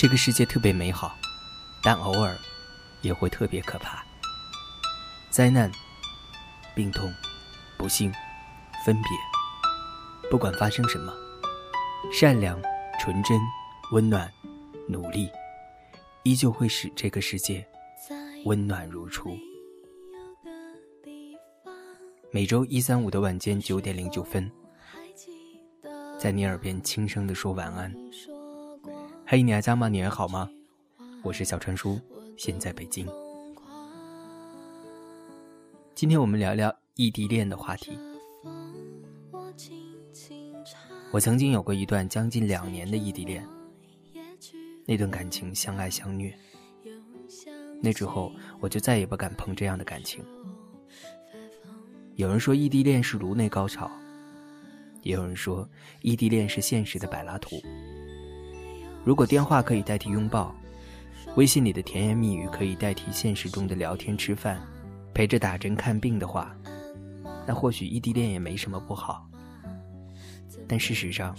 这个世界特别美好，但偶尔也会特别可怕。灾难、病痛、不幸、分别，不管发生什么，善良、纯真、温暖、努力，依旧会使这个世界温暖如初。每周一、三、五的晚间九点零九分，在你耳边轻声的说晚安。嘿，你还在吗？你还好吗？我是小川叔，现在北京。今天我们聊聊异地恋的话题。我曾经有过一段将近两年的异地恋，那段感情相爱相虐。那之后，我就再也不敢碰这样的感情。有人说异地恋是颅内高潮，也有人说异地恋是现实的柏拉图。如果电话可以代替拥抱，微信里的甜言蜜语可以代替现实中的聊天吃饭，陪着打针看病的话，那或许异地恋也没什么不好。但事实上，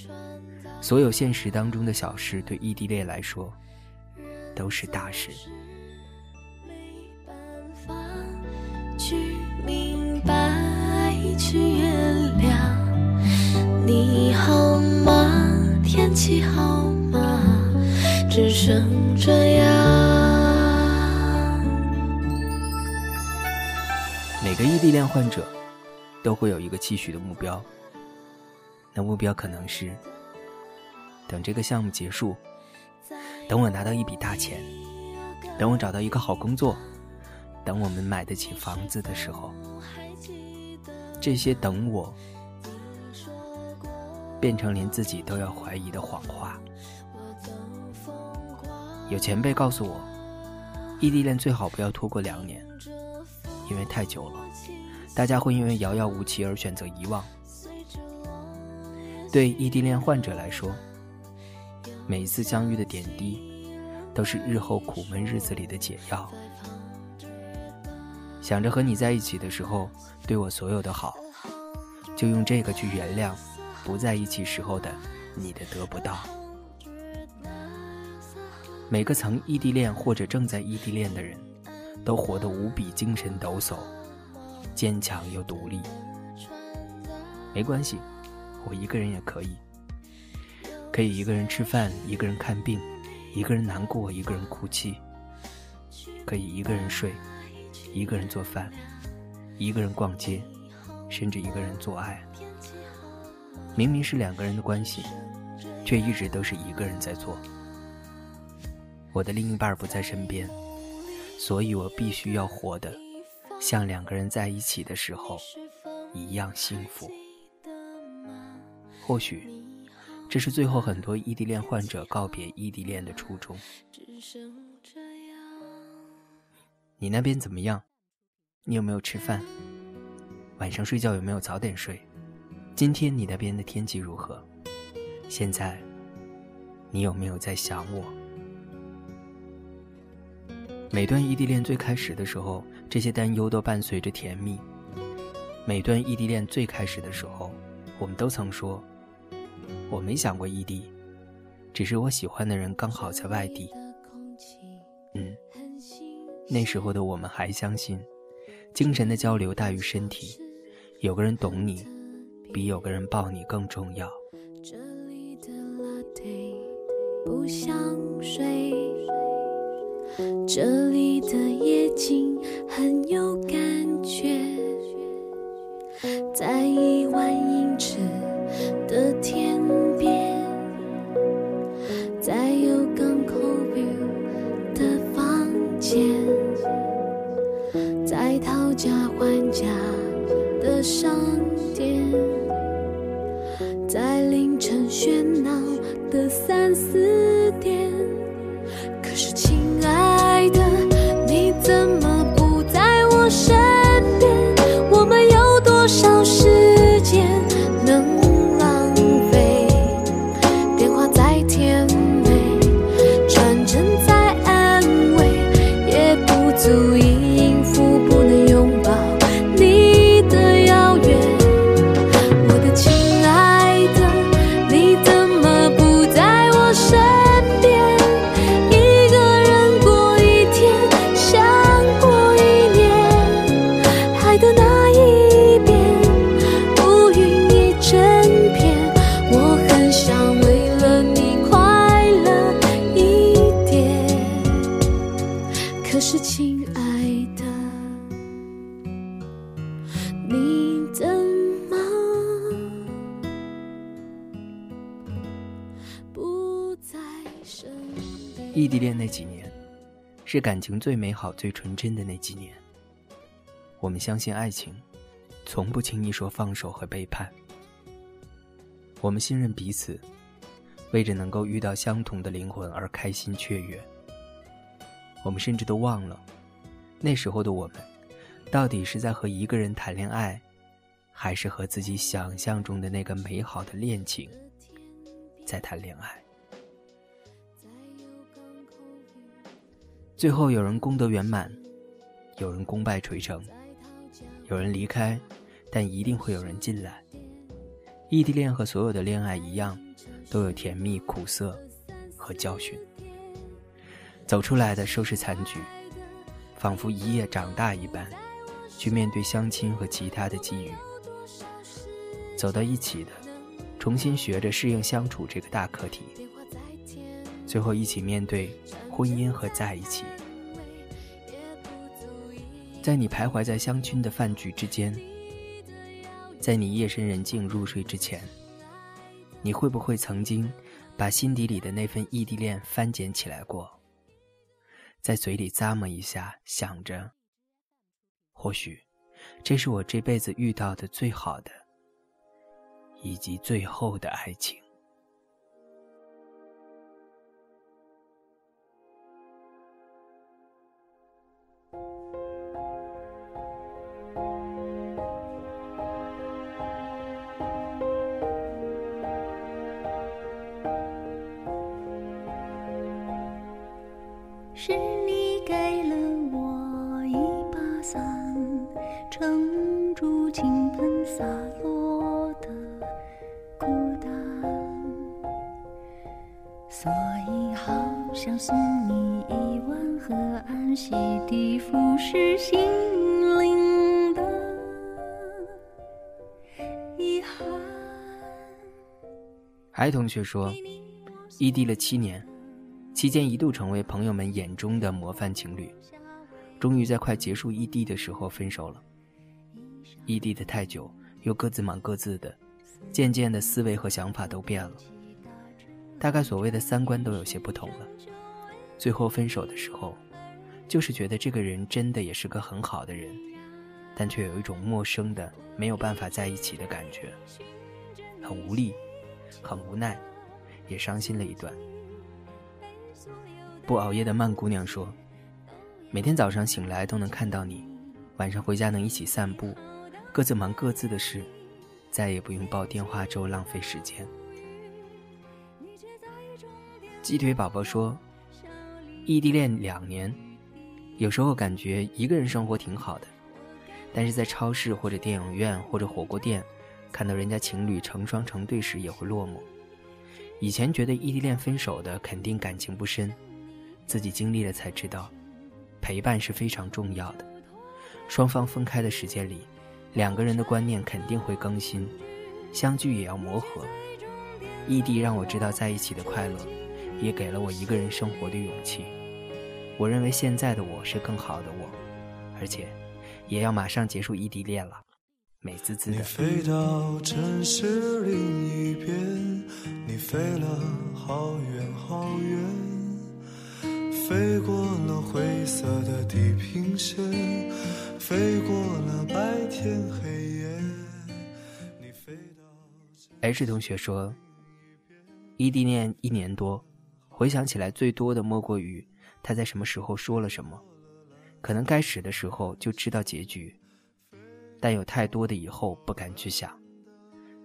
所有现实当中的小事对异地恋来说都是大事。没办法去明白，去这样。每个异地恋患者都会有一个期许的目标，那目标可能是等这个项目结束，等我拿到一笔大钱，等我找到一个好工作，等我们买得起房子的时候，这些等我变成连自己都要怀疑的谎话。有前辈告诉我，异地恋最好不要拖过两年，因为太久了，大家会因为遥遥无期而选择遗忘。对异地恋患者来说，每一次相遇的点滴，都是日后苦闷日子里的解药。想着和你在一起的时候，对我所有的好，就用这个去原谅不在一起时候的你的得不到。每个曾异地恋或者正在异地恋的人，都活得无比精神抖擞，坚强又独立。没关系，我一个人也可以，可以一个人吃饭，一个人看病，一个人难过，一个人哭泣，可以一个人睡，一个人做饭，一个人逛街，甚至一个人做爱。明明是两个人的关系，却一直都是一个人在做。我的另一半不在身边，所以我必须要活得像两个人在一起的时候一样幸福。或许，这是最后很多异地恋患者告别异地恋的初衷。你那边怎么样？你有没有吃饭？晚上睡觉有没有早点睡？今天你那边的天气如何？现在，你有没有在想我？每段异地恋最开始的时候，这些担忧都伴随着甜蜜。每段异地恋最开始的时候，我们都曾说：“我没想过异地，只是我喜欢的人刚好在外地。”嗯，那时候的我们还相信，精神的交流大于身体，有个人懂你，比有个人抱你更重要。这里的不想睡。这里的夜景很有感觉，在一万英尺的天边，在有港口 view 的房间，在讨价还价的商店，在凌晨喧闹的三四点，可是异地恋那几年，是感情最美好、最纯真的那几年。我们相信爱情，从不轻易说放手和背叛。我们信任彼此，为着能够遇到相同的灵魂而开心雀跃。我们甚至都忘了，那时候的我们，到底是在和一个人谈恋爱，还是和自己想象中的那个美好的恋情在谈恋爱？最后有人功德圆满，有人功败垂成，有人离开，但一定会有人进来。异地恋和所有的恋爱一样，都有甜蜜、苦涩和教训。走出来的收拾残局，仿佛一夜长大一般，去面对相亲和其他的机遇。走到一起的，重新学着适应相处这个大课题。最后一起面对婚姻和在一起，在你徘徊在相亲的饭局之间，在你夜深人静入睡之前，你会不会曾经把心底里的那份异地恋翻捡起来过，在嘴里咂摸一下，想着，或许这是我这辈子遇到的最好的，以及最后的爱情。是你给了我一把伞，撑住倾盆洒落的孤单，所以好想送你一碗河岸，洗涤腐蚀心灵的遗憾。海同学说，异地了七年。期间一度成为朋友们眼中的模范情侣，终于在快结束异地的时候分手了。异地的太久，又各自忙各自的，渐渐的思维和想法都变了，大概所谓的三观都有些不同了。最后分手的时候，就是觉得这个人真的也是个很好的人，但却有一种陌生的、没有办法在一起的感觉，很无力，很无奈，也伤心了一段。不熬夜的曼姑娘说：“每天早上醒来都能看到你，晚上回家能一起散步，各自忙各自的事，再也不用煲电话粥浪费时间。”鸡腿宝宝说：“异地恋两年，有时候感觉一个人生活挺好的，但是在超市或者电影院或者火锅店，看到人家情侣成双成对时也会落寞。以前觉得异地恋分手的肯定感情不深。”自己经历了才知道，陪伴是非常重要的。双方分开的时间里，两个人的观念肯定会更新，相聚也要磨合。异地让我知道在一起的快乐，也给了我一个人生活的勇气。我认为现在的我是更好的我，而且也要马上结束异地恋了，美滋滋的。飞到城市另一边，你飞了好远好远。飞过了灰色的地平线，飞过了白天黑夜。H 同学说，异地恋一年多，回想起来最多的莫过于他在什么时候说了什么，可能该死的时候就知道结局，但有太多的以后不敢去想。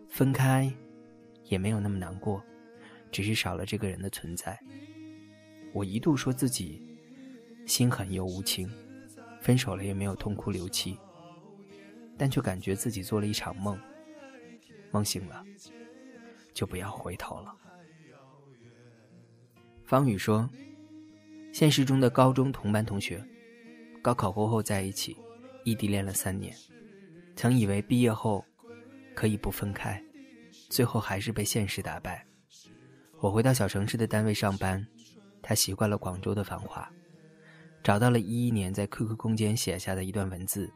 分开，也没有那么难过，只是少了这个人的存在。我一度说自己心狠又无情，分手了也没有痛哭流涕，但却感觉自己做了一场梦，梦醒了就不要回头了。方宇说，现实中的高中同班同学，高考过后在一起，异地恋了三年，曾以为毕业后可以不分开，最后还是被现实打败。我回到小城市的单位上班。他习惯了广州的繁华，找到了一一年在 QQ 空间写下的一段文字。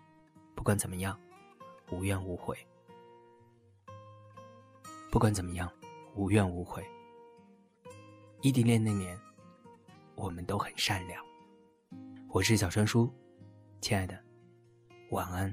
不管怎么样，无怨无悔。不管怎么样，无怨无悔。异地恋那年，我们都很善良。我是小川叔，亲爱的，晚安。